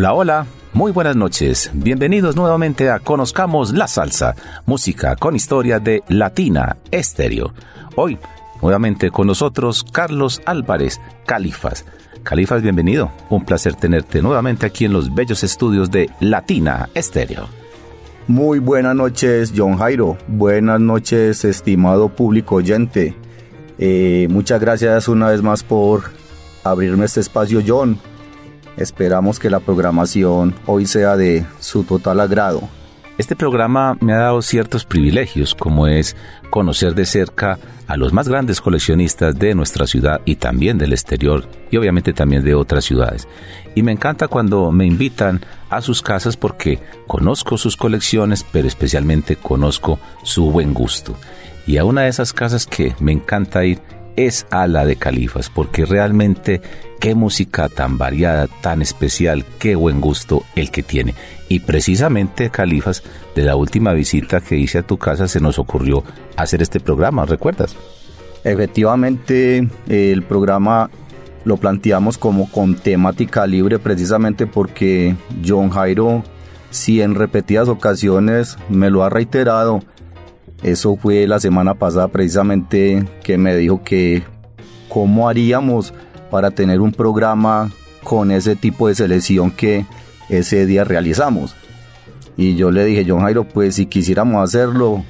Hola, hola, muy buenas noches. Bienvenidos nuevamente a Conozcamos la Salsa, música con historia de Latina Estéreo. Hoy, nuevamente con nosotros, Carlos Álvarez Califas. Califas, bienvenido. Un placer tenerte nuevamente aquí en los bellos estudios de Latina Estéreo. Muy buenas noches, John Jairo. Buenas noches, estimado público oyente. Eh, muchas gracias una vez más por abrirme este espacio, John. Esperamos que la programación hoy sea de su total agrado. Este programa me ha dado ciertos privilegios, como es conocer de cerca a los más grandes coleccionistas de nuestra ciudad y también del exterior y obviamente también de otras ciudades. Y me encanta cuando me invitan a sus casas porque conozco sus colecciones, pero especialmente conozco su buen gusto. Y a una de esas casas que me encanta ir es a la de Califas, porque realmente qué música tan variada, tan especial, qué buen gusto el que tiene. Y precisamente, Califas, de la última visita que hice a tu casa se nos ocurrió hacer este programa, ¿recuerdas? Efectivamente, el programa lo planteamos como con temática libre precisamente porque John Jairo, si en repetidas ocasiones me lo ha reiterado, eso fue la semana pasada precisamente que me dijo que cómo haríamos para tener un programa con ese tipo de selección que ese día realizamos. Y yo le dije, John Jairo, pues si quisiéramos hacerlo,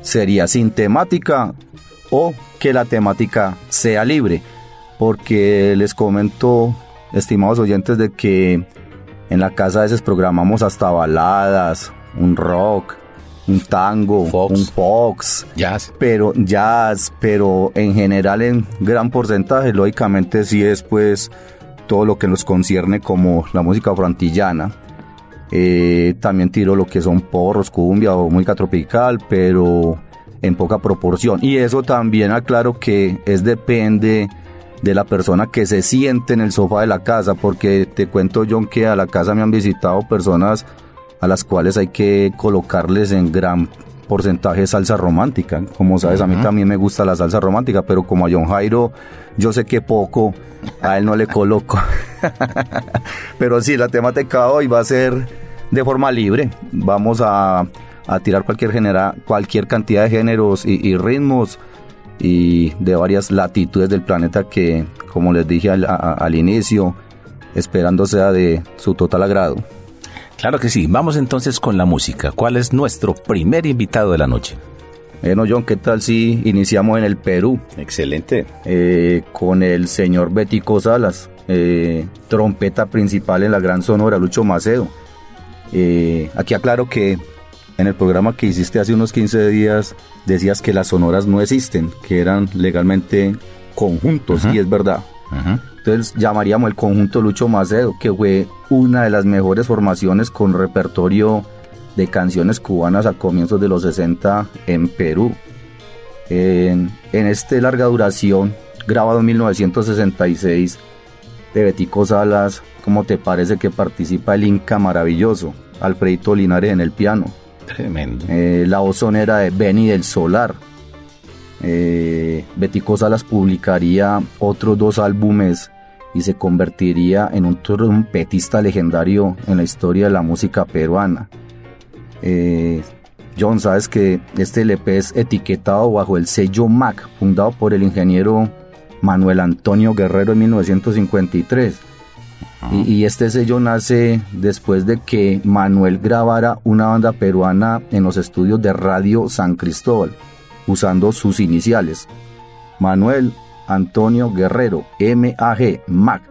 sería sin temática o que la temática sea libre. Porque les comento, estimados oyentes, de que en la casa a veces programamos hasta baladas, un rock, un tango, un fox, jazz. Pero jazz, pero en general en gran porcentaje, lógicamente sí es pues todo lo que nos concierne como la música frantillana. Eh, también tiro lo que son porros, cumbia o música tropical, pero en poca proporción. Y eso también aclaro que es depende de la persona que se siente en el sofá de la casa, porque te cuento John que a la casa me han visitado personas a las cuales hay que colocarles en gran porcentaje salsa romántica. Como sabes, a mí también me gusta la salsa romántica, pero como a John Jairo yo sé que poco, a él no le coloco. pero sí, la temática hoy va a ser de forma libre. Vamos a, tirar cualquier, genera, cualquier cantidad de géneros y, ritmos y de varias latitudes del planeta que, como les dije al, al inicio, esperando sea de su total agrado. Claro que sí. Vamos entonces con la música. ¿Cuál es nuestro primer invitado de la noche? Bueno, John, ¿qué tal si iniciamos en el Perú? Excelente. Eh, con el señor Betico Salas, eh, trompeta principal en la Gran Sonora, Lucho Macedo. Eh, aquí aclaro que en el programa que hiciste hace unos 15 días decías que las sonoras no existen, que eran legalmente conjuntos, y es verdad. Entonces llamaríamos el conjunto Lucho Macedo, que fue una de las mejores formaciones con repertorio de canciones cubanas a comienzos de los 60 en Perú. En, en este larga duración, grabado en 1966, de Betico Salas, ¿cómo te parece que participa el Inca maravilloso, Alfredito Linares en el piano? Tremendo. Eh, la voz sonera de Benny del Solar. Eh, Betico Salas publicaría otros dos álbumes y se convertiría en un trompetista legendario en la historia de la música peruana. Eh, John, sabes que este LP es etiquetado bajo el sello MAC, fundado por el ingeniero Manuel Antonio Guerrero en 1953. Y, y, este sello nace después de que Manuel grabara una banda peruana en los estudios de Radio San Cristóbal. Usando sus iniciales. Manuel Antonio Guerrero, MAG, MAC.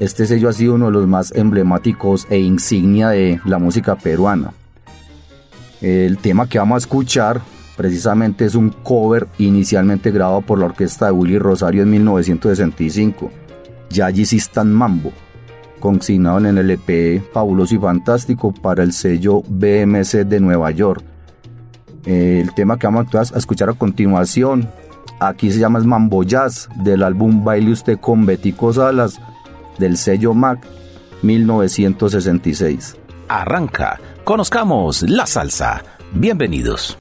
Este sello ha sido uno de los más emblemáticos e insignia de la música peruana. El tema que vamos a escuchar precisamente es un cover inicialmente grabado por la orquesta de Willy Rosario en 1965, Yayisistan Mambo, consignado en el LP Fabuloso y Fantástico para el sello BMC de Nueva York. El tema que vamos a escuchar a continuación, aquí se llama Mambo Jazz, del álbum Baile Usted con Betico Salas, del sello Mac 1966. Arranca, conozcamos la salsa. Bienvenidos.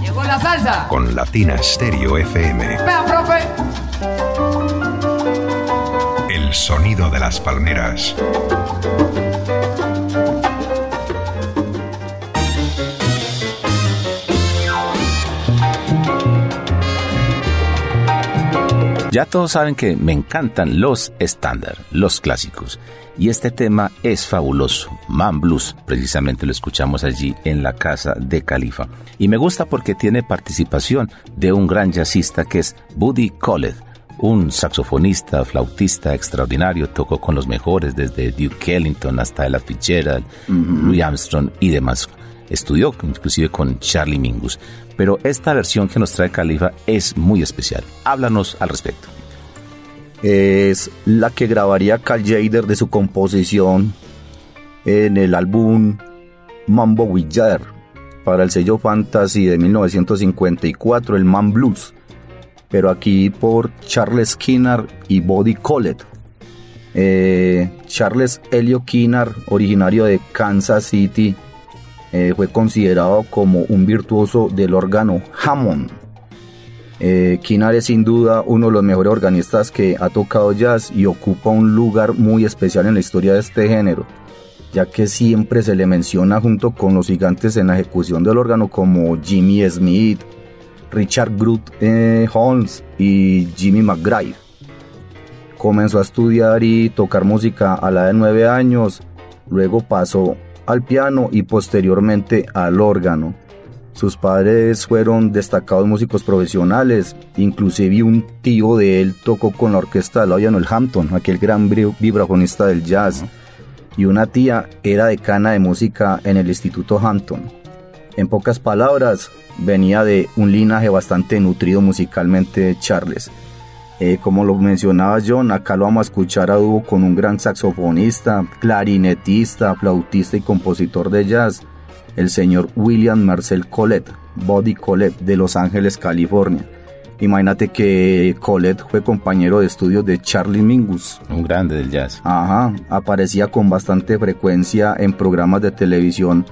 Llegó la salsa. Con Latina Stereo FM. Vea, profe. El sonido de las palmeras. Ya todos saben que me encantan los estándar, los clásicos. Y este tema es fabuloso. Man Blues, precisamente lo escuchamos allí en la casa de Califa. Y me gusta porque tiene participación de un gran jazzista que es Buddy Collett, un saxofonista, flautista extraordinario, tocó con los mejores desde Duke Ellington hasta Ella Fitzgerald, Louis Armstrong y demás. Estudió inclusive con Charlie Mingus pero esta versión que nos trae Califa es muy especial. Háblanos al respecto. Es la que grabaría Cal Jader de su composición en el álbum Mambo with para el sello Fantasy de 1954, el Man Blues, pero aquí por Charles Kinnar y Buddy Collett. Eh, Charles Elio Kinnar, originario de Kansas City, eh, fue considerado como un virtuoso del órgano Hammond. Eh, es sin duda uno de los mejores organistas que ha tocado jazz y ocupa un lugar muy especial en la historia de este género, ya que siempre se le menciona junto con los gigantes en la ejecución del órgano como Jimmy Smith, Richard Groot eh, Holmes y Jimmy McGrath. Comenzó a estudiar y tocar música a la de 9 años luego pasó al piano y posteriormente al órgano. Sus padres fueron destacados músicos profesionales, inclusive un tío de él tocó con la orquesta de Lionel Hampton, aquel gran vibrafonista del jazz, y una tía era decana de música en el Instituto Hampton. En pocas palabras, venía de un linaje bastante nutrido musicalmente Charles. Eh, como lo mencionaba John, acá lo vamos a escuchar a dúo con un gran saxofonista, clarinetista, flautista y compositor de jazz, el señor William Marcel Colette, Body Colette, de Los Ángeles, California. Imagínate que Colette fue compañero de estudios de Charlie Mingus. Un grande del jazz. Ajá, aparecía con bastante frecuencia en programas de televisión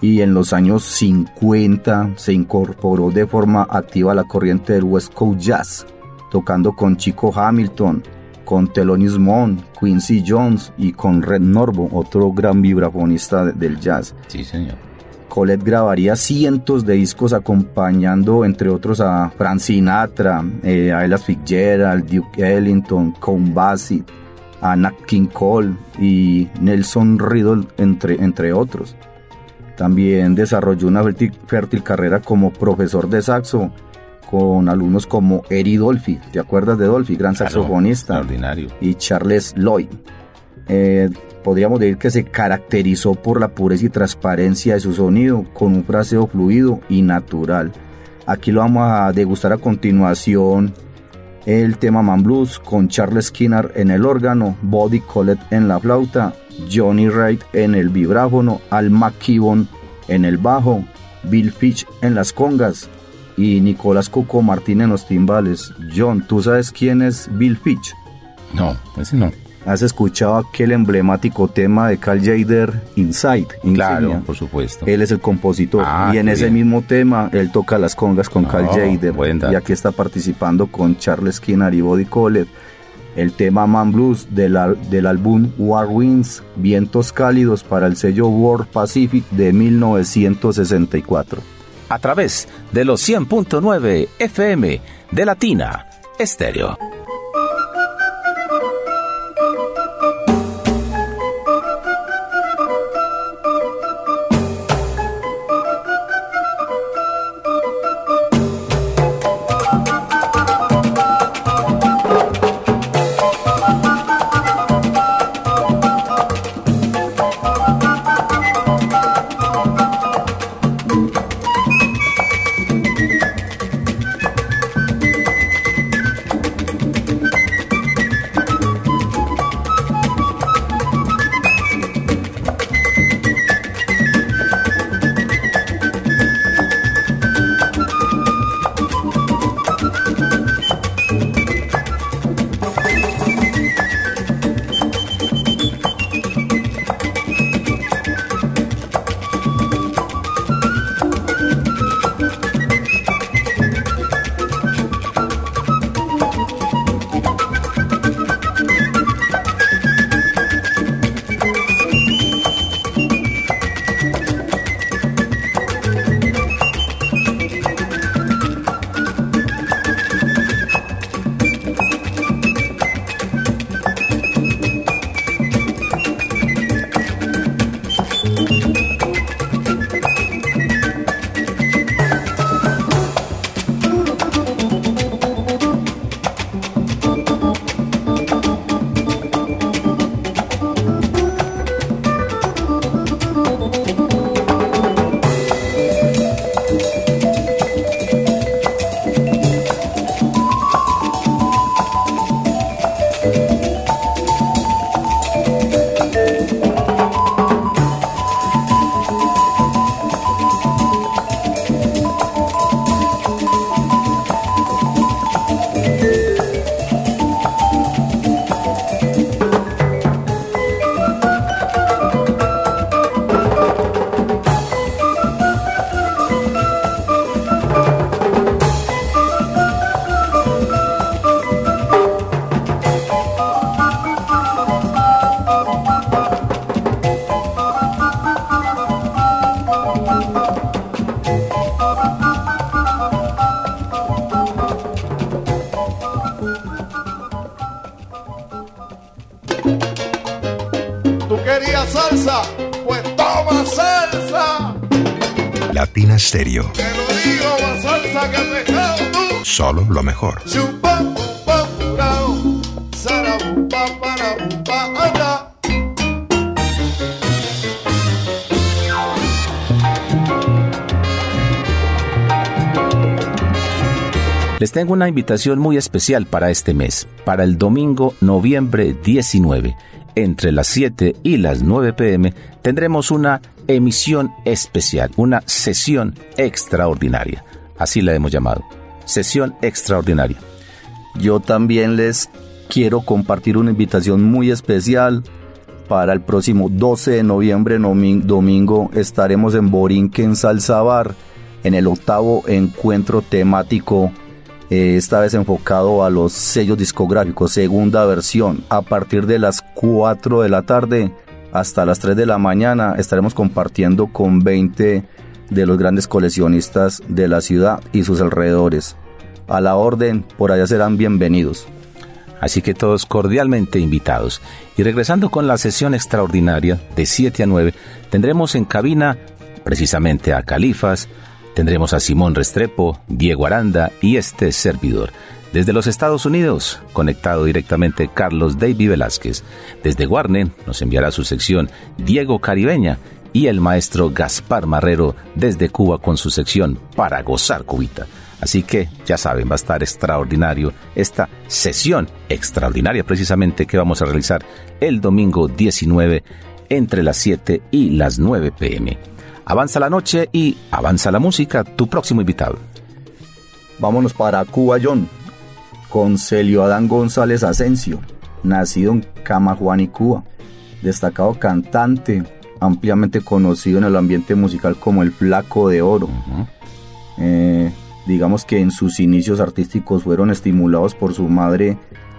y en los años 50 se incorporó de forma activa a la corriente del West Coast Jazz, tocando con Chico Hamilton, con Thelonious Monk, Quincy Jones y con Red Norvo, otro gran vibrafonista del jazz. Sí, señor. Colette grabaría cientos de discos acompañando entre otros a Frank Sinatra, eh, a Ella Fitzgerald, Duke Ellington, Count Bassett, a Nat King Cole y Nelson Riddle, entre, entre otros. También desarrolló una fértil, carrera como profesor de saxo con alumnos como Eri Dolphy, ¿te acuerdas de Dolphy? Gran saxofonista. Extraordinario. Y Charles Lloyd. Eh, podríamos decir que se caracterizó por la pureza y transparencia de su sonido, con un fraseo fluido y natural. Aquí lo vamos a degustar a continuación el tema Man Blues con Charles Skinner en el órgano, Body Collette en la flauta, Johnny Wright en el vibráfono, Al McKibben en el bajo, Bill Fitch en las congas y Nicolás Coco Martín en los timbales. John, ¿tú sabes quién es Bill Fitch? No, ese no. ¿Has escuchado aquel emblemático tema de Carl Jader, Inside? Claro, por supuesto. Él es el compositor. Ah, y en ese mismo tema, él toca las congas con Carl Jader. Y aquí está participando con Charles Skinner y Body Collett. El tema Man Blues del, del álbum War Winds, Vientos Cálidos para el sello World Pacific de 1964. A través de los 100.9 FM de Latina Estéreo. Latina Stereo. Te lo digo, más salsa que pescado tú. Solo lo mejor. Les tengo una invitación muy especial para este mes, para el domingo noviembre 19. Entre las 7 y las 9 pm tendremos una emisión especial, una sesión extraordinaria. Así la hemos llamado. Sesión extraordinaria. Yo también les quiero compartir una invitación muy especial para el próximo 12 de noviembre, domingo, estaremos en Borinquen Salsabar, en el octavo encuentro temático, eh, esta vez enfocado a los sellos discográficos, segunda versión. A partir de las 4 de la tarde hasta las 3 de la mañana estaremos compartiendo con 20 de los grandes coleccionistas de la ciudad y sus alrededores. A la orden, por allá serán bienvenidos. Así que todos cordialmente invitados. Y regresando con la sesión extraordinaria de 7 a 9, tendremos en cabina precisamente a Califas, tendremos a Simón Restrepo, Diego Aranda y este servidor. Desde los Estados Unidos, conectado directamente Carlos David Velázquez. Desde Warner nos enviará su sección Diego Caribeña y el maestro Gaspar Marrero desde Cuba con su sección Para Gozar Cubita. Así que ya saben, va a estar extraordinario esta sesión extraordinaria precisamente que vamos a realizar el domingo 19 entre las 7 y las 9 pm. Avanza la noche y avanza la música, tu próximo invitado. Vámonos para Cuba, John, con Celio Adán González Asensio, nacido en Camajuani, Cuba, destacado cantante, ampliamente conocido en el ambiente musical como el Flaco de Oro. Eh, digamos que en sus inicios artísticos fueron estimulados por su madre,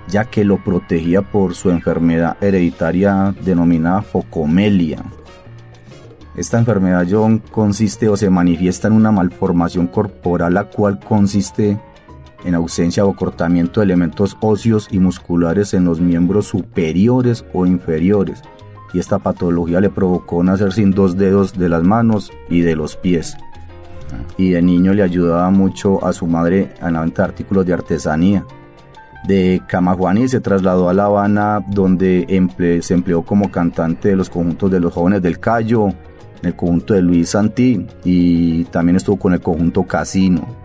ya que lo protegía por su enfermedad hereditaria denominada focomelia. Esta enfermedad, John, consiste o se manifiesta en una malformación corporal, la cual consiste en ausencia o cortamiento de elementos óseos y musculares en los miembros superiores o inferiores. Y esta patología le provocó nacer sin dos dedos de las manos y de los pies. Y de niño le ayudaba mucho a su madre en la venta de artículos de artesanía. De Camajuani se trasladó a La Habana, donde se empleó como cantante de los conjuntos de los jóvenes del Cayo, en el conjunto de Luis Santí y también estuvo con el conjunto Casino.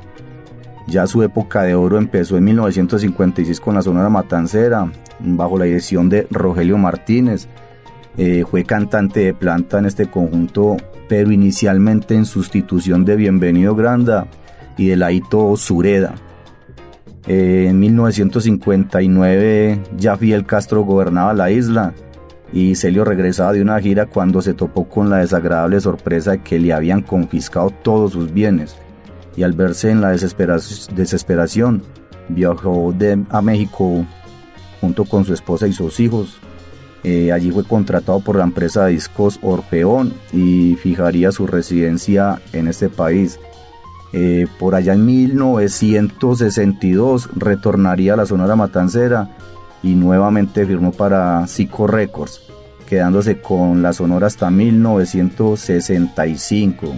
Ya su época de oro empezó en 1956 con la Sonora Matancera, bajo la dirección de Rogelio Martínez. Eh, fue cantante de planta en este conjunto, pero inicialmente en sustitución de Bienvenido Granda y de Laito Sureda. Eh, en 1959 ya Fidel Castro gobernaba la isla y Celio regresaba de una gira cuando se topó con la desagradable sorpresa de que le habían confiscado todos sus bienes y al verse en la desespera- desesperación viajó a México junto con su esposa y sus hijos. Eh, allí fue contratado por la empresa discos Orfeón y fijaría su residencia en este país. Eh, por allá en 1962 retornaría a la Sonora Matancera y nuevamente firmó para Zico Records, quedándose con la Sonora hasta 1965.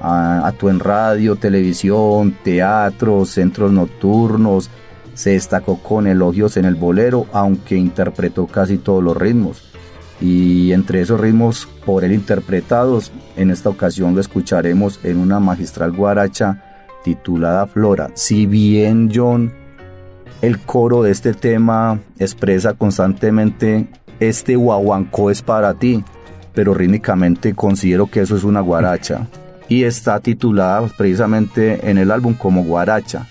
Ah, Actuó en radio, televisión, teatro, centros nocturnos, se destacó con elogios en el bolero, aunque interpretó casi todos los ritmos. Y entre esos ritmos por él interpretados, en esta ocasión lo escucharemos en una magistral guaracha titulada Flora. Si bien John, el coro de este tema expresa constantemente este guaguancó es para ti, pero rítmicamente considero que eso es una guaracha. Y está titulada precisamente en el álbum como guaracha.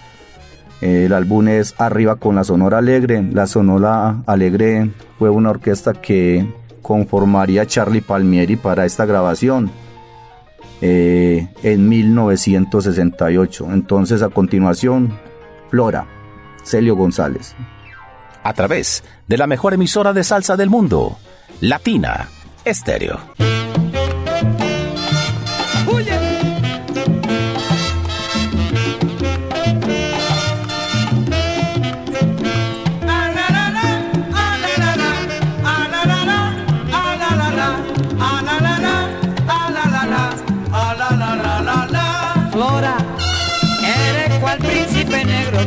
El álbum es Arriba con la Sonora Alegre. La Sonora Alegre fue una orquesta que conformaría Charlie Palmieri para esta grabación eh, en 1968. Entonces, a continuación, Flora, Celio González. A través de la mejor emisora de salsa del mundo, Latina Estéreo.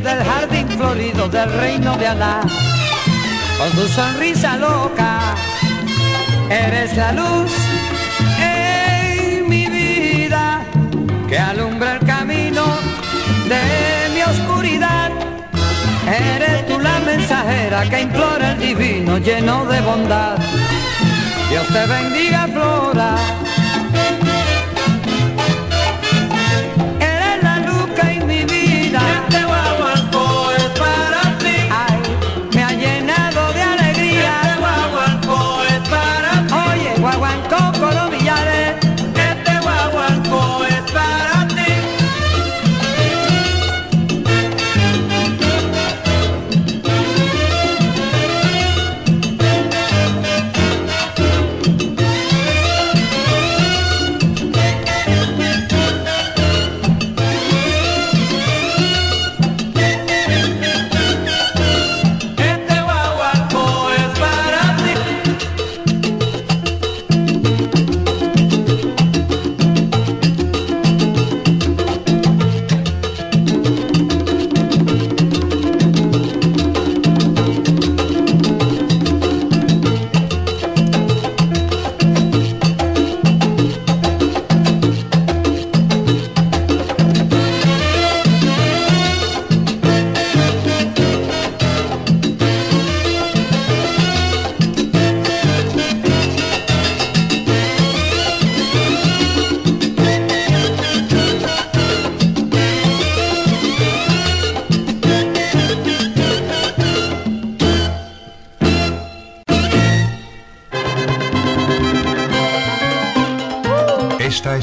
Del jardín florido del reino de Alá. Con tu sonrisa loca, eres la luz en mi vida que alumbra el camino de mi oscuridad. Eres tú la mensajera que implora el divino lleno de bondad. Dios te bendiga, Flora.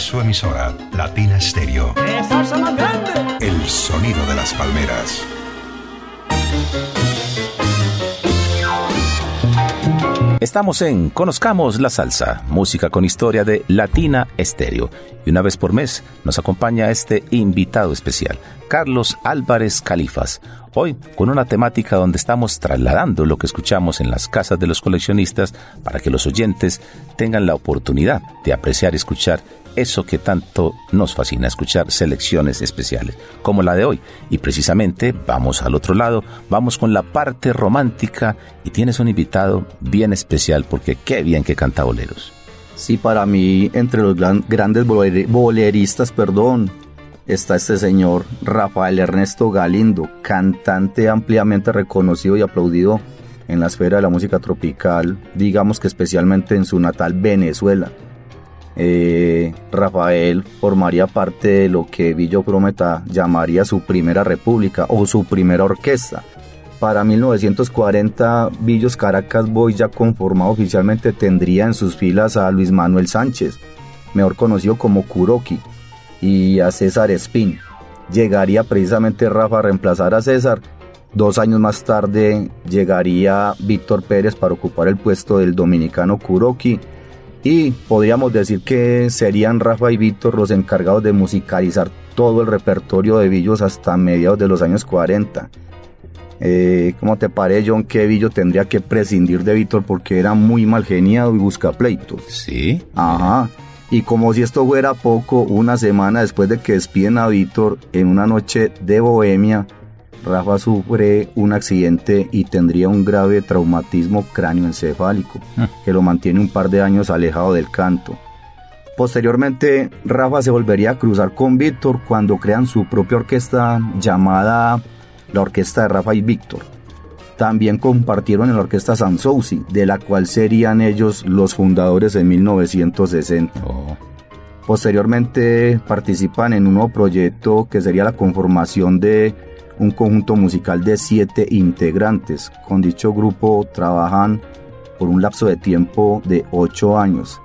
Su emisora, Latina Stereo. El sonido de las palmeras. Estamos en Conozcamos la Salsa, música con historia de Latina Estéreo. Y una vez por mes nos acompaña este invitado especial, Carlos Álvarez Califas. Hoy con una temática donde estamos trasladando lo que escuchamos en las casas de los coleccionistas para que los oyentes tengan la oportunidad de apreciar y escuchar eso que tanto nos fascina, escuchar selecciones especiales, como la de hoy. Y precisamente vamos al otro lado, vamos con la parte romántica y tienes un invitado bien especial porque qué bien que canta boleros. Sí, para mí, entre los grandes boleristas, perdón, está este señor Rafael Ernesto Galindo, cantante ampliamente reconocido y aplaudido en la esfera de la música tropical, digamos que especialmente en su natal Venezuela. Eh, Rafael formaría parte de lo que Villo Prometa llamaría su primera república o su primera orquesta. Para 1940, Villos Caracas Boys, ya conformado oficialmente, tendría en sus filas a Luis Manuel Sánchez, mejor conocido como Kuroki, y a César Espín. Llegaría precisamente Rafa a reemplazar a César. Dos años más tarde llegaría Víctor Pérez para ocupar el puesto del dominicano Kuroki y podríamos decir que serían Rafa y Víctor los encargados de musicalizar todo el repertorio de Villos hasta mediados de los años 40. Eh, ¿Cómo te parece, John, que Villo tendría que prescindir de Víctor porque era muy mal geniado y busca pleitos? Sí. Ajá. Y como si esto fuera poco, una semana después de que despiden a Víctor en una noche de bohemia, Rafa sufre un accidente y tendría un grave traumatismo cráneoencefálico ah. que lo mantiene un par de años alejado del canto. Posteriormente, Rafa se volvería a cruzar con Víctor cuando crean su propia orquesta llamada la Orquesta de Rafa y Víctor. También compartieron en la Orquesta Sansouci, de la cual serían ellos los fundadores en 1960. Posteriormente participan en un nuevo proyecto que sería la conformación de un conjunto musical de siete integrantes. Con dicho grupo trabajan por un lapso de tiempo de ocho años.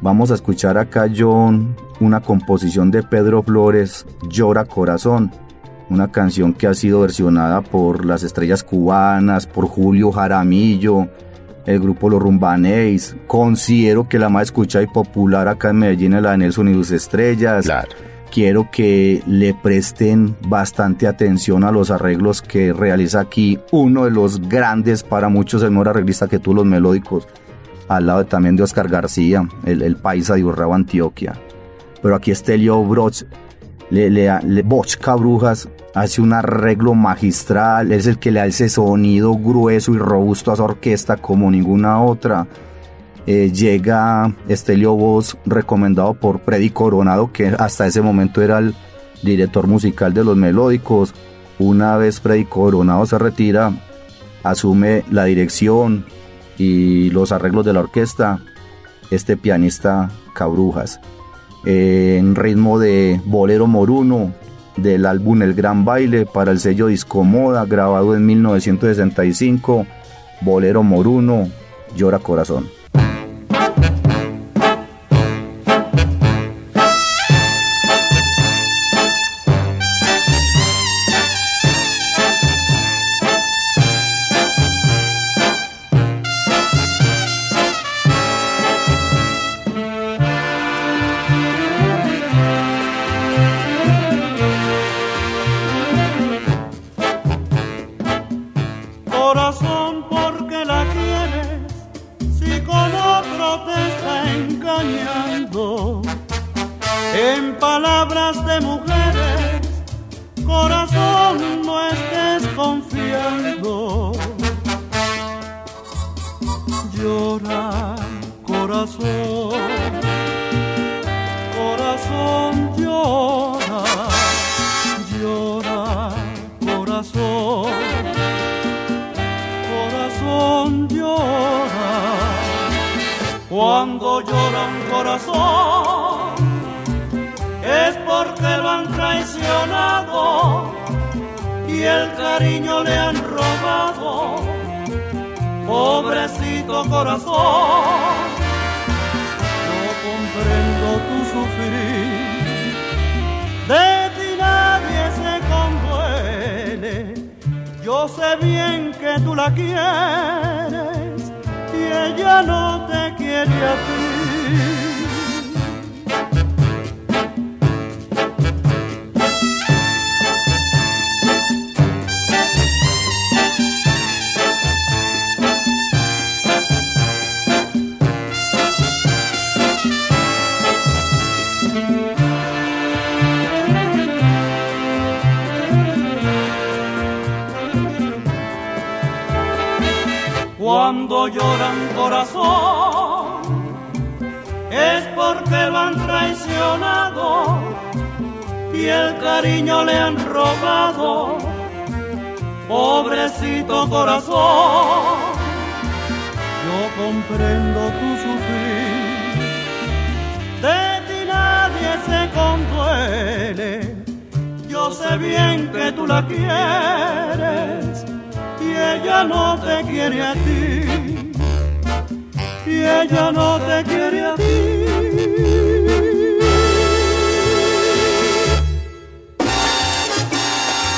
Vamos a escuchar acá, John, una composición de Pedro Flores, Llora Corazón, una canción que ha sido versionada por las estrellas cubanas, por Julio Jaramillo, el grupo Los Rumbaneis. Considero que la más escuchada y popular acá en Medellín es la de Nelson y sus estrellas. Claro quiero que le presten bastante atención a los arreglos que realiza aquí uno de los grandes, para muchos el mejor arreglista que tú, los melódicos, al lado también de Oscar García, el, paisa de Urrao, Antioquia. Pero aquí Estelio Broch, le, le, le Bochca Brujas, hace un arreglo magistral, es el que le da ese sonido grueso y robusto a esa orquesta como ninguna otra. Eh, llega Estelio Voz, recomendado por Freddy Coronado, que hasta ese momento era el director musical de los melódicos. Una vez Freddy Coronado se retira, asume la dirección y los arreglos de la orquesta este pianista Cabrujas. en ritmo de Bolero Moruno, del álbum El Gran Baile para el sello Discomoda, grabado en 1965, Bolero Moruno, Llora Corazón. Cuando cariño le han robado. Pobrecito corazón, yo comprendo tu sufrir. De ti nadie se conduele. Yo sé bien que tú la quieres y ella no te quiere a ti, y ella no te quiere a ti.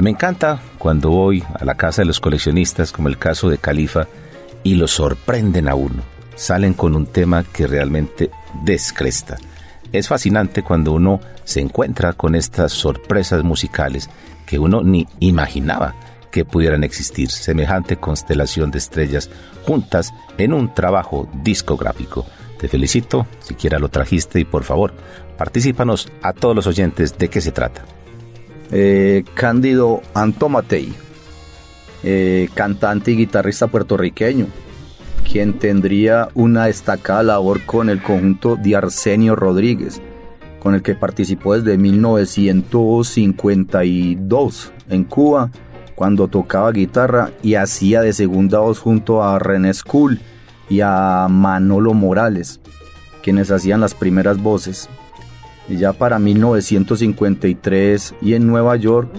Me encanta cuando voy a la casa de los coleccionistas, como el caso de Califa, y los sorprenden a uno. Salen con un tema que realmente descresta es fascinante cuando uno se encuentra con estas sorpresas musicales que uno ni imaginaba que pudieran existir, semejante constelación de estrellas juntas en un trabajo discográfico. Te felicito, siquiera lo trajiste y por favor, particípanos a todos los oyentes de qué se trata. Eh, Cándido Antomatei, eh, cantante y guitarrista puertorriqueño, quien tendría una destacada labor con el conjunto de Arsenio Rodríguez, con el que participó desde 1952 en Cuba, cuando tocaba guitarra y hacía de segunda voz junto a René School y a Manolo Morales, quienes hacían las primeras voces. Ya para 1953 y en Nueva York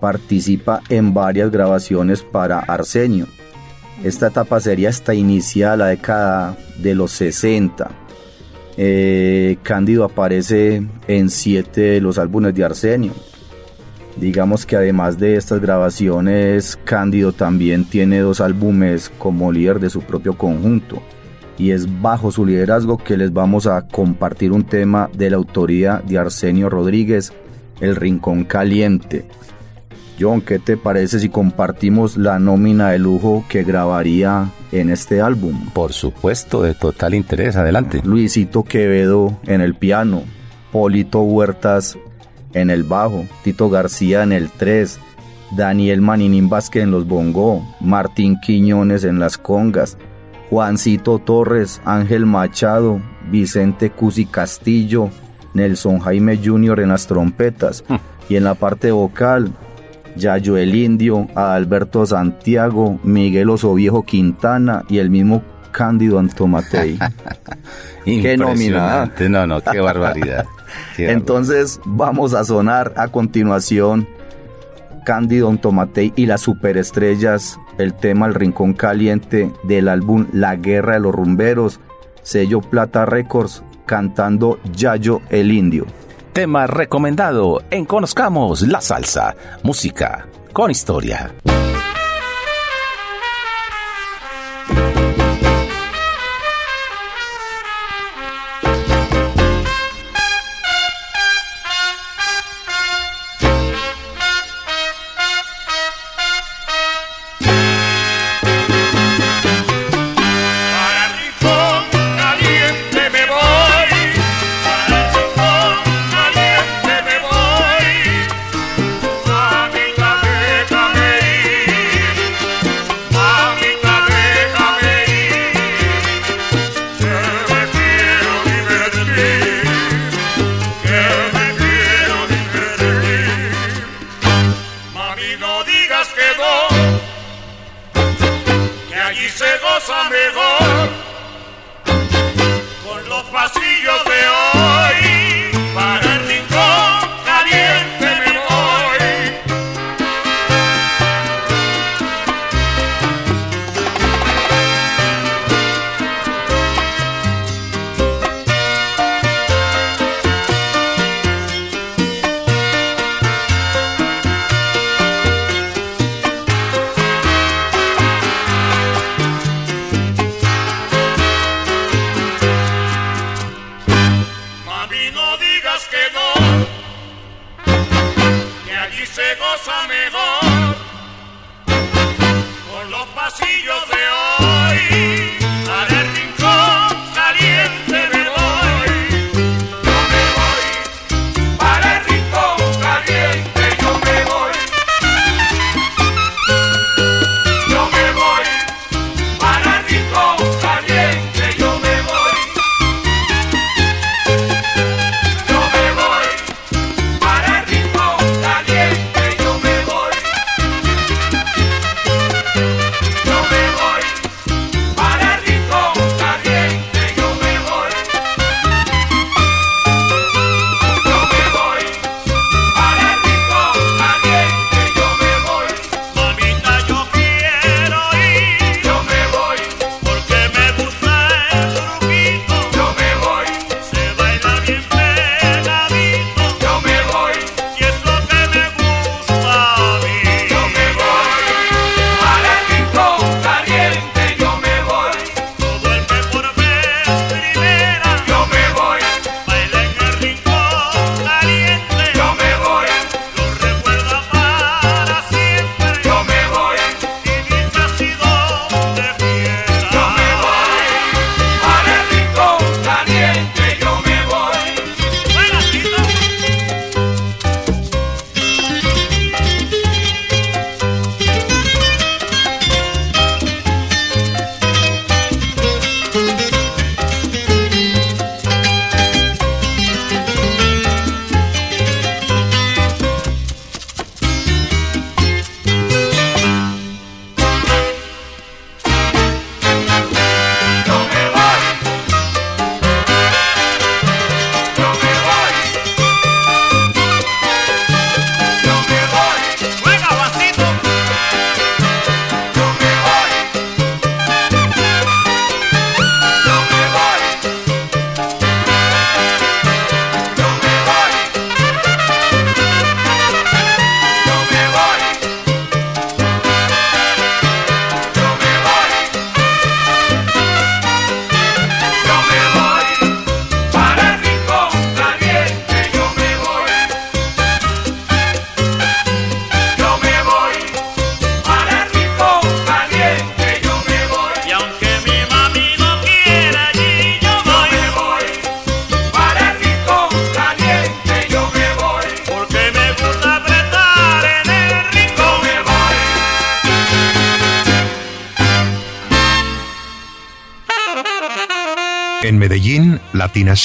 participa en varias grabaciones para Arsenio esta etapa sería hasta iniciada la década de los 60. Eh, Cándido aparece en siete de los álbumes de Arsenio. Digamos que además de estas grabaciones, Cándido también tiene dos álbumes como líder de su propio conjunto. Y es bajo su liderazgo que les vamos a compartir un tema de la autoría de Arsenio Rodríguez, El Rincón Caliente. John, ¿qué te parece si compartimos la nómina de lujo que grabaría en este álbum? Por supuesto, de total interés, adelante. Luisito Quevedo en el piano, Polito Huertas en el bajo, Tito García en el 3, Daniel Maninín Vázquez en los bongó, Martín Quiñones en las congas, Juancito Torres, Ángel Machado, Vicente Cusi Castillo, Nelson Jaime Jr. en las trompetas hmm. y en la parte vocal Yayo el Indio, Alberto Santiago, Miguel Viejo Quintana y el mismo Cándido Antomatei. qué nominada. No, no, qué barbaridad. Entonces vamos a sonar a continuación Cándido Antomatei y las superestrellas, el tema El Rincón Caliente del álbum La Guerra de los Rumberos, sello Plata Records, cantando Yayo el Indio tema recomendado en Conozcamos la Salsa, música con historia.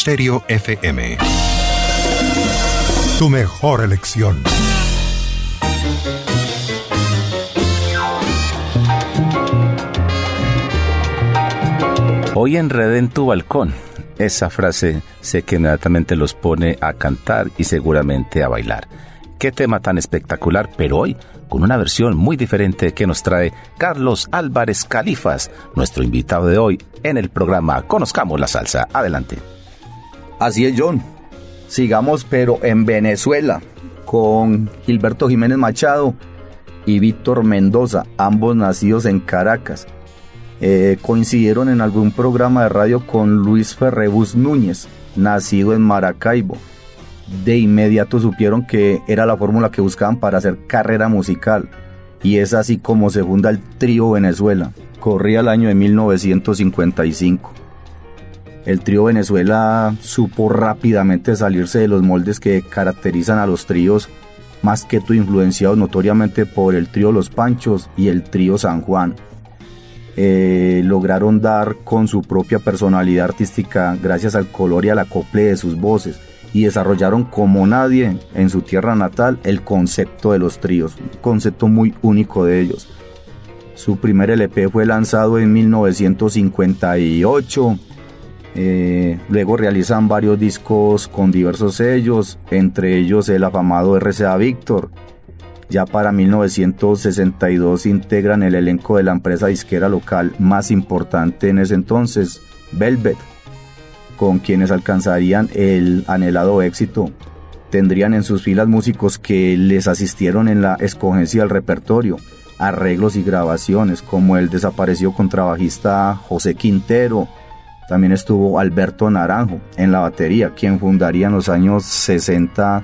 Stereo FM. Tu mejor elección. Hoy enredé en tu balcón. Esa frase sé que inmediatamente los pone a cantar y seguramente a bailar. Qué tema tan espectacular, pero hoy con una versión muy diferente que nos trae Carlos Álvarez Califas, nuestro invitado de hoy en el programa Conozcamos la Salsa. Adelante. Así es, John. Sigamos, pero en Venezuela, con Gilberto Jiménez Machado y Víctor Mendoza, ambos nacidos en Caracas. Eh, coincidieron en algún programa de radio con Luis Ferrebus Núñez, nacido en Maracaibo. De inmediato supieron que era la fórmula que buscaban para hacer carrera musical, y es así como se funda el trío Venezuela. Corría el año de 1955. El trío Venezuela supo rápidamente salirse de los moldes que caracterizan a los tríos, más que tu influenciados notoriamente por el trío Los Panchos y el trío San Juan eh, lograron dar con su propia personalidad artística gracias al color y al acople de sus voces y desarrollaron como nadie en su tierra natal el concepto de los tríos, un concepto muy único de ellos. Su primer LP fue lanzado en 1958, eh, luego realizan varios discos con diversos sellos, entre ellos el afamado RCA Victor, ya para 1962 integran el elenco de la empresa disquera local más importante en ese entonces, Velvet, con quienes alcanzarían el anhelado éxito. Tendrían en sus filas músicos que les asistieron en la escogencia del repertorio, arreglos y grabaciones, como el desaparecido contrabajista José Quintero. También estuvo Alberto Naranjo en la batería, quien fundaría en los años 60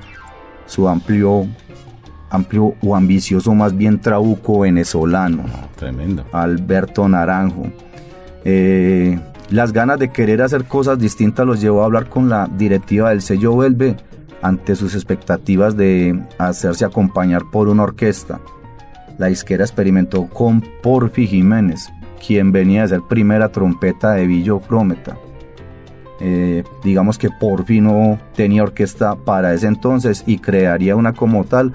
su amplio amplio o ambicioso, más bien trabuco venezolano. tremendo. Alberto Naranjo. Eh, las ganas de querer hacer cosas distintas los llevó a hablar con la directiva del sello Vuelve ante sus expectativas de hacerse acompañar por una orquesta. La disquera experimentó con Porfi Jiménez, quien venía a ser primera trompeta de Villo Prometa. Eh, digamos que Porfi no tenía orquesta para ese entonces y crearía una como tal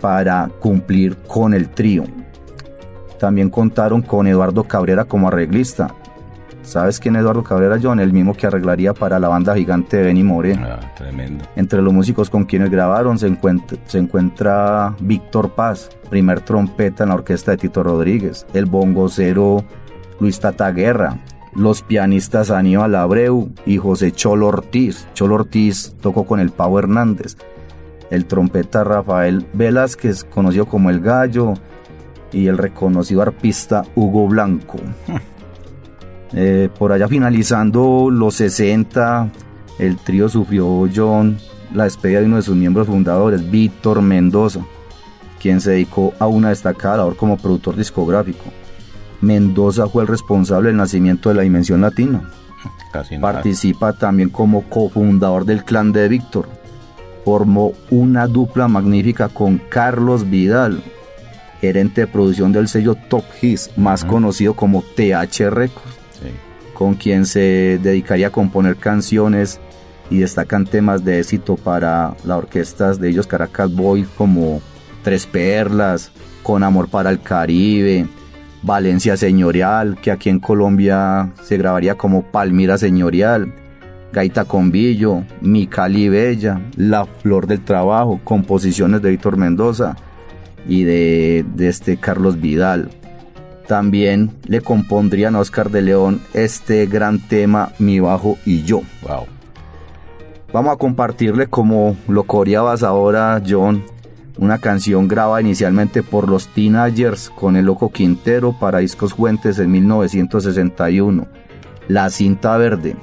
para cumplir con el trío. También contaron con Eduardo Cabrera como arreglista. ¿Sabes quién es Eduardo Cabrera, John? El mismo que arreglaría para la banda gigante de Benny More. Ah, tremendo. Entre los músicos con quienes grabaron se encuentra, se encuentra Víctor Paz, primer trompeta en la orquesta de Tito Rodríguez, el bongocero Luis Tata Guerra, los pianistas Aníbal Abreu y José Cholo Ortiz. Cholo Ortiz tocó con el Pau Hernández el trompeta Rafael Velázquez, conocido como El Gallo, y el reconocido arpista Hugo Blanco. Eh, por allá finalizando los 60, el trío sufrió John la despedida de uno de sus miembros fundadores, Víctor Mendoza, quien se dedicó a una destacada labor como productor discográfico. Mendoza fue el responsable del nacimiento de la Dimensión Latina. Participa también como cofundador del clan de Víctor, formó una dupla magnífica con Carlos Vidal, gerente de producción del sello Top Hits, más conocido como TH Records, con quien se dedicaría a componer canciones y destacan temas de éxito para las orquestas de ellos Caracas Boy como Tres Perlas, Con Amor para el Caribe, Valencia Señorial, que aquí en Colombia se grabaría como Palmira Señorial, Gaita con Billo, Mi Cali Bella, La Flor del Trabajo, composiciones de Víctor Mendoza y de, este Carlos Vidal. También le compondrían a Oscar de León este gran tema Mi Bajo y Yo. Wow. Vamos a compartirle como lo coreabas ahora, John, una canción grabada inicialmente por los Teenagers con el Loco Quintero para Discos Fuentes en 1961. La cinta verde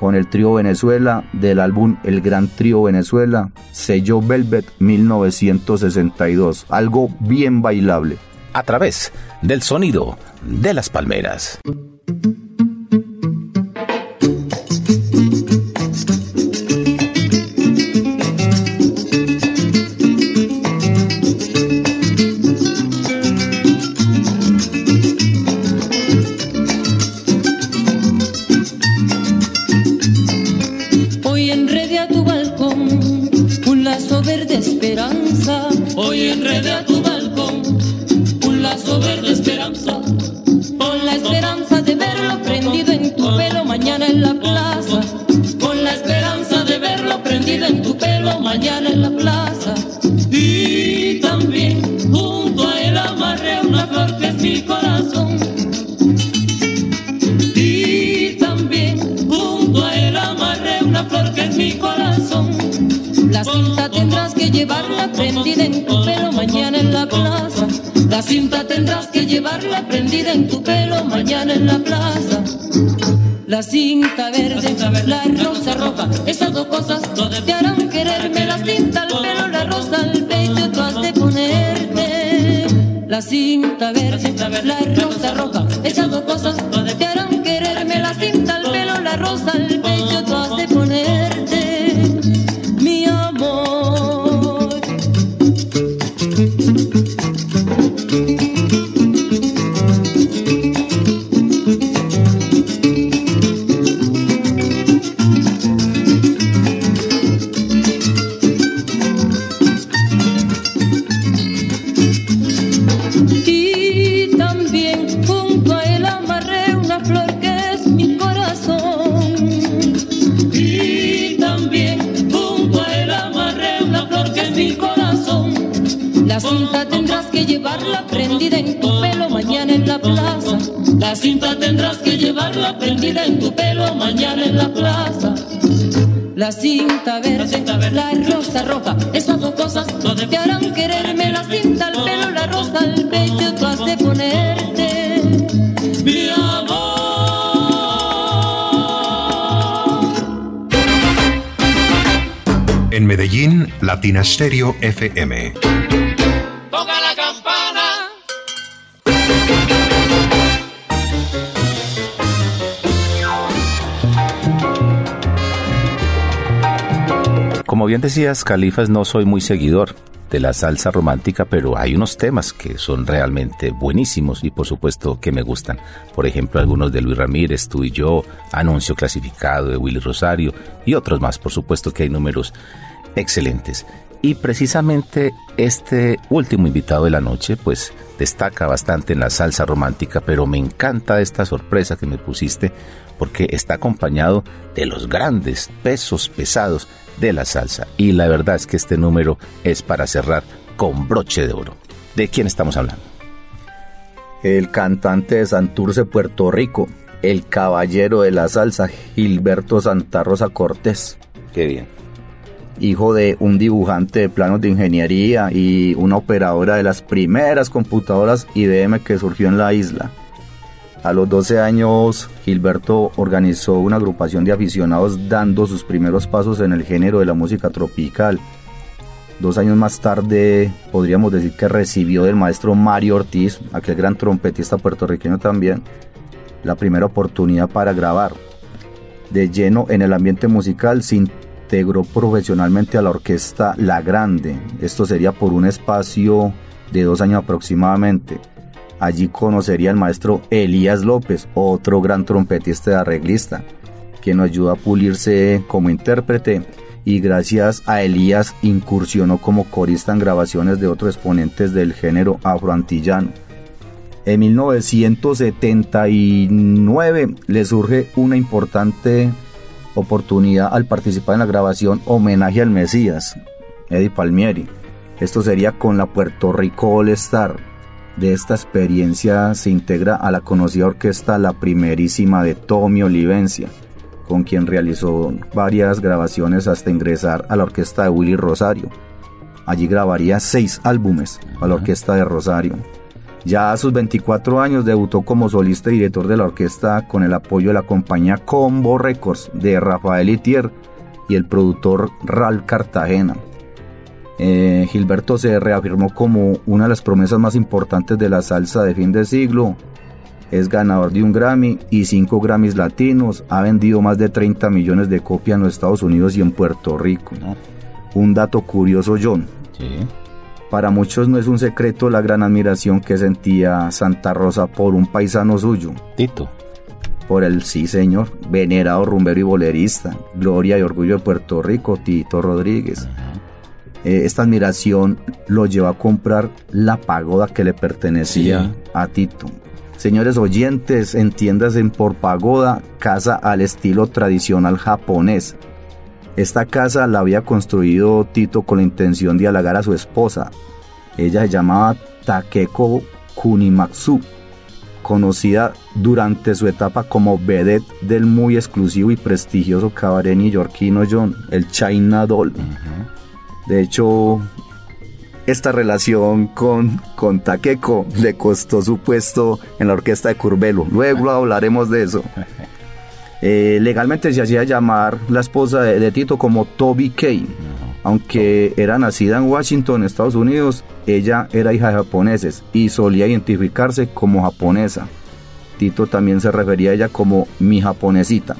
con el trío Venezuela del álbum El Gran Trío Venezuela, sello Velvet 1962, algo bien bailable. A través del sonido de las palmeras. La cinta tendrás que llevarla prendida en tu pelo mañana en la plaza. La cinta tendrás que llevarla prendida en tu pelo mañana en la plaza. La cinta verde, la rosa roja, esas dos cosas te harán quererme. La cinta al pelo, la rosa al pecho, tú has de ponerte. La cinta verde, la rosa roja, esas dos cosas te harán quererme. La cinta al pelo, la rosa al pecho, Medellín, Latina Stereo FM. Toca la campana. Como bien decías, Califas, no soy muy seguidor de la salsa romántica, pero hay unos temas que son realmente buenísimos y por supuesto que me gustan. Por ejemplo, algunos de Luis Ramírez, Tú y yo, Anuncio Clasificado de Willy Rosario y otros más. Por supuesto que hay números excelentes. Y precisamente este último invitado de la noche, pues destaca bastante en la salsa romántica, pero me encanta esta sorpresa que me pusiste porque está acompañado de los grandes pesos pesados de la salsa. Y la verdad es que este número es para cerrar con broche de oro. ¿De quién estamos hablando? El cantante de Santurce, Puerto Rico, el caballero de la salsa, Gilberto Santa Rosa Cortés. Qué bien. Hijo de un dibujante de planos de ingeniería y una operadora de las primeras computadoras IBM que surgió en la isla. A los 12 años, Gilberto organizó una agrupación de aficionados dando sus primeros pasos en el género de la música tropical. Dos años más tarde, podríamos decir que recibió del maestro Mario Ortiz, aquel gran trompetista puertorriqueño también, la primera oportunidad para grabar. De lleno en el ambiente musical, se integró profesionalmente a la orquesta La Grande. Esto sería por un espacio de dos años aproximadamente. Allí conocería al maestro Elías López, otro gran trompetista y arreglista, quien ayudó a pulirse como intérprete y gracias a Elías incursionó como corista en grabaciones de otros exponentes del género afroantillano. En 1979 le surge una importante oportunidad al participar en la grabación Homenaje al Mesías, Eddie Palmieri. Esto sería con la Puerto Rico All Star. De esta experiencia se integra a la conocida orquesta La Primerísima de Tommy Olivencia, con quien realizó varias grabaciones hasta ingresar a la orquesta de Willy Rosario. Allí grabaría seis álbumes a la orquesta de Rosario. Ya a sus 24 años debutó como solista y director de la orquesta con el apoyo de la compañía Combo Records de Rafael Itier y el productor Ral Cartagena. Eh, Gilberto se reafirmó como una de las promesas más importantes de la salsa de fin de siglo. Es ganador de un Grammy y cinco Grammys latinos. Ha vendido más de 30 millones de copias en los Estados Unidos y en Puerto Rico. Un dato curioso, John. Sí. Para muchos no es un secreto la gran admiración que sentía Santa Rosa por un paisano suyo, Tito. por el sí señor, venerado rumbero y bolerista, gloria y orgullo de Puerto Rico, Tito Rodríguez. eh, esta admiración lo llevó a comprar la pagoda que le pertenecía Sí. a Tito. Señores oyentes, entiéndase por pagoda, casa al estilo tradicional japonés. Esta casa la había construido Tito con la intención de halagar a su esposa. Ella se llamaba Takeko Kunimatsu, conocida durante su etapa como vedette del muy exclusivo y prestigioso cabaret neoyorquino John, el China Doll. De hecho, esta relación con, con Takeko le costó su puesto en la orquesta de Curbelo. Luego hablaremos de eso. Eh, legalmente se hacía llamar la esposa de, de Tito como Toby Kay. Aunque era nacida en Washington, Estados Unidos, ella era hija de japoneses y solía identificarse como japonesa. Tito también se refería a ella como mi japonesita.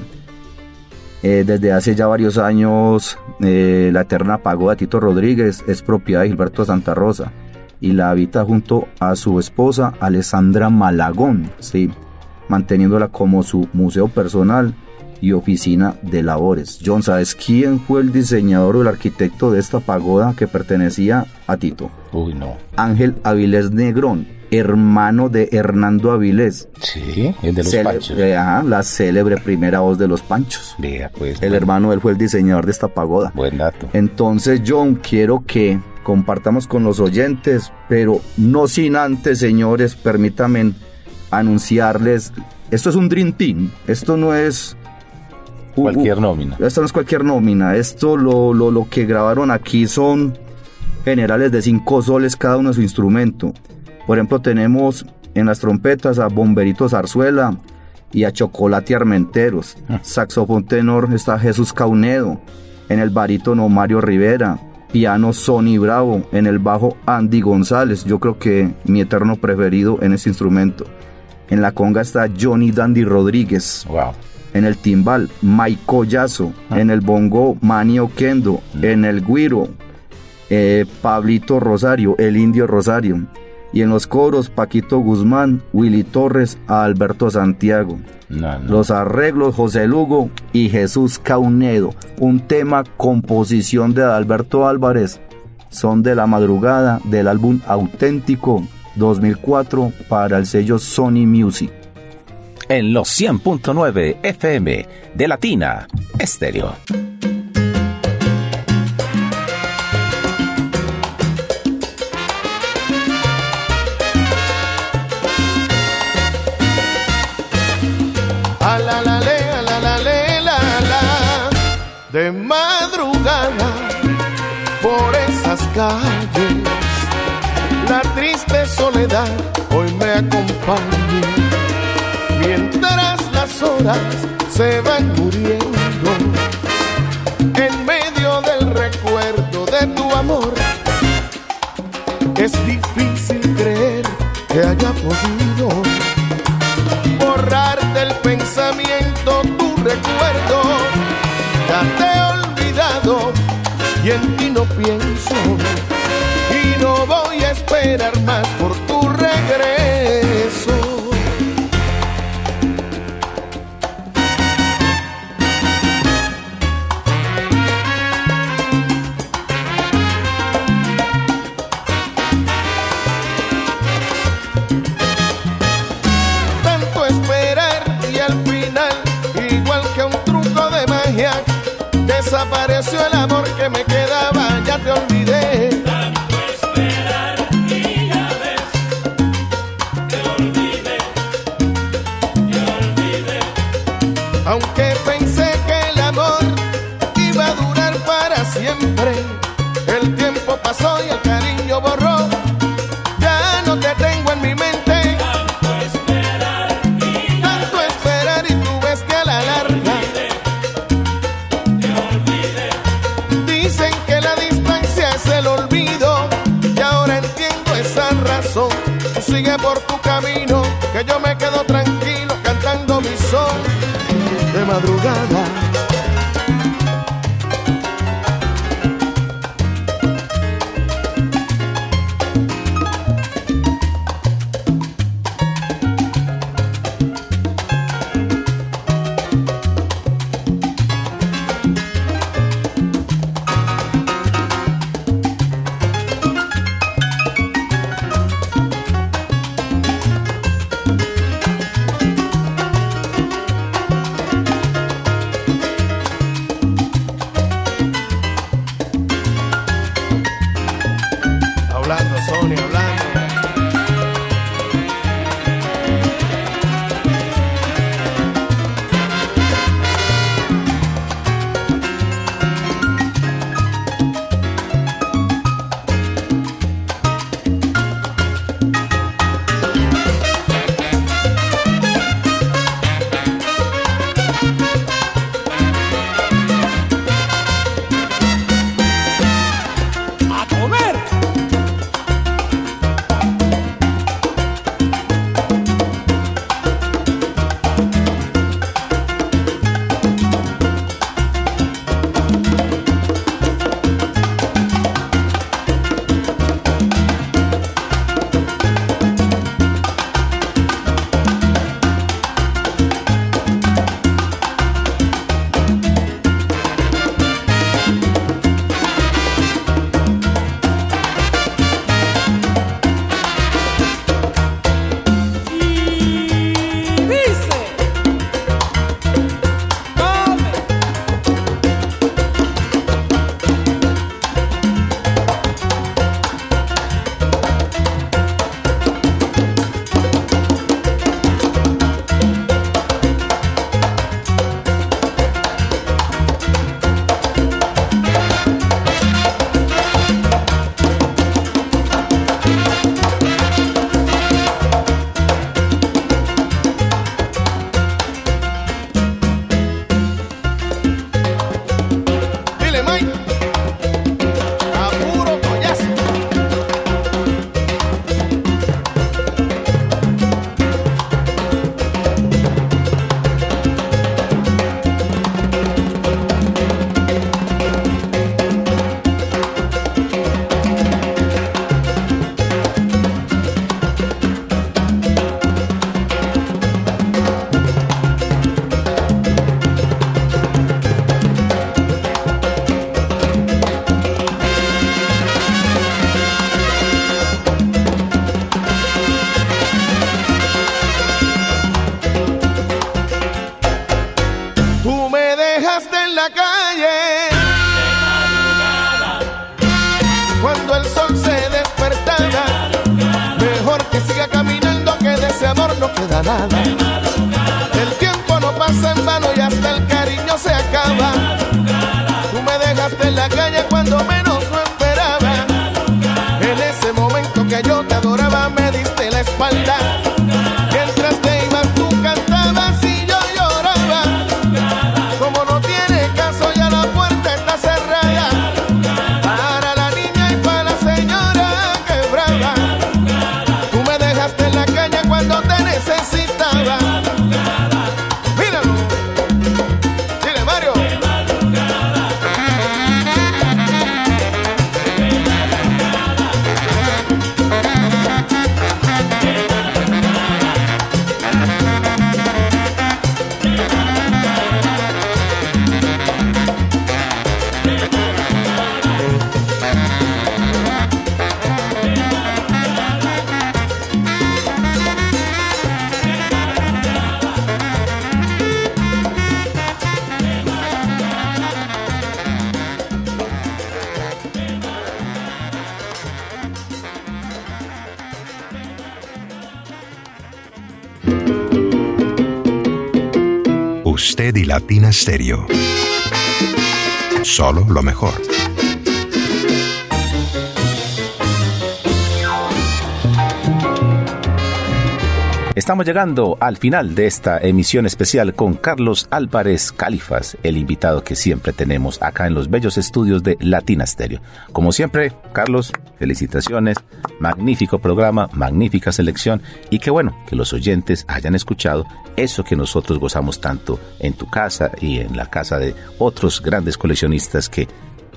Eh, desde hace ya varios años, eh, la eterna pagoda Tito Rodríguez es propiedad de Gilberto Santa Rosa y la habita junto a su esposa Alessandra Malagón, sí, manteniéndola como su museo personal y oficina de labores. John, ¿sabes quién fue el diseñador o el arquitecto de esta pagoda que pertenecía a Tito? Uy, no. Ángel Avilés Negrón, hermano de Hernando Avilés. Sí, el de los Cele- panchos. eh, ajá, la célebre primera voz de los Panchos. Vea, pues. El hermano él fue el diseñador de esta pagoda. Buen dato. Entonces, John, quiero que compartamos con los oyentes, pero no sin antes, señores, permítanme anunciarles, esto es un Dream Team, esto no es... Cualquier nómina. Esto no es cualquier nómina, esto lo, lo, lo que grabaron aquí son generales de cinco soles cada uno de su instrumento. Por ejemplo, tenemos en las trompetas a Bomberito Zarzuela y a Chocolate Armenteros. Saxofón tenor está Jesús Caunedo. En el barítono Mario Rivera. Piano Sonny Bravo. En el bajo Andy González. Yo creo que mi eterno preferido en este instrumento. En la conga está Johnny Dandy Rodríguez. Wow. En el timbal, Mike Collazo. En el bongo, Manny Oquendo. En el guiro, eh, Pablito Rosario, el Indio Rosario. Y en los coros, Paquito Guzmán, Willy Torres, Alberto Santiago. No, no. Los arreglos, José Lugo y Jesús Caunedo. Un tema, composición de Alberto Álvarez. Son de la madrugada del álbum Auténtico 2004 para el sello Sony Music. En los 100.9 FM de Latina Estéreo. A la la le, a la la le, la la. De madrugada por esas calles, la triste soledad hoy me acompaña. Mientras las horas se van muriendo, en medio del recuerdo de tu amor, es difícil creer que haya podido borrar del pensamiento tu recuerdo. Ya te he olvidado y en ti no pienso. Esperar más por tu regreso. tanto esperar y al final, igual que un truco de magia, desapareció el amor que me quedaba, ya te olvidé. Madrugada Latina Stereo. Solo lo mejor. Estamos llegando al final de esta emisión especial con Carlos Álvarez Califas, el invitado que siempre tenemos acá en los bellos estudios de Latina Stereo. Como siempre, Carlos, felicitaciones, magnífico programa, magnífica selección y qué bueno que los oyentes hayan escuchado eso que nosotros gozamos tanto en tu casa y en la casa de otros grandes coleccionistas que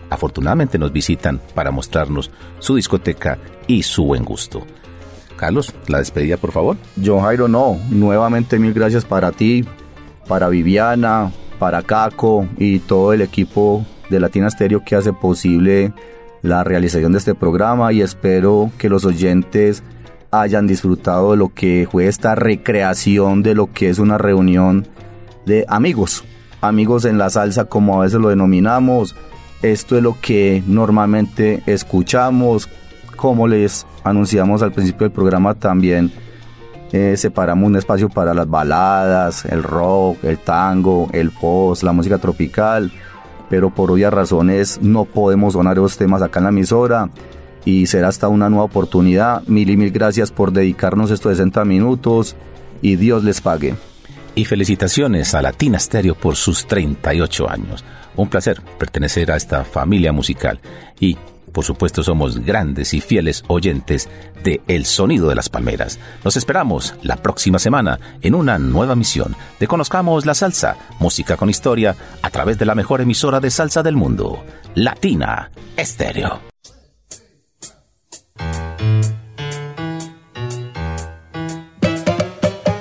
afortunadamente nos visitan para mostrarnos su discoteca y su buen gusto. Carlos, la despedida, por favor. John Jairo, no. Nuevamente mil gracias para ti, para Viviana, para Caco y todo el equipo de Latina Stereo que hace posible la realización de este programa y espero que los oyentes hayan disfrutado de lo que fue esta recreación de lo que es una reunión de amigos, amigos en la salsa como a veces lo denominamos. Esto es lo que normalmente escuchamos, como les anunciamos al principio del programa, también eh, separamos un espacio para las baladas, el rock, el tango, el post, la música tropical, pero por obvias razones no podemos sonar esos temas acá en la emisora y será hasta una nueva oportunidad. Mil y mil gracias por dedicarnos estos 60 minutos y Dios les pague. Y felicitaciones a Latina Stereo por sus 38 años. Un placer pertenecer a esta familia musical y por supuesto somos grandes y fieles oyentes de El Sonido de las Palmeras. Nos esperamos la próxima semana en una nueva misión de Conozcamos la Salsa, música con historia, a través de la mejor emisora de salsa del mundo, Latina Estéreo.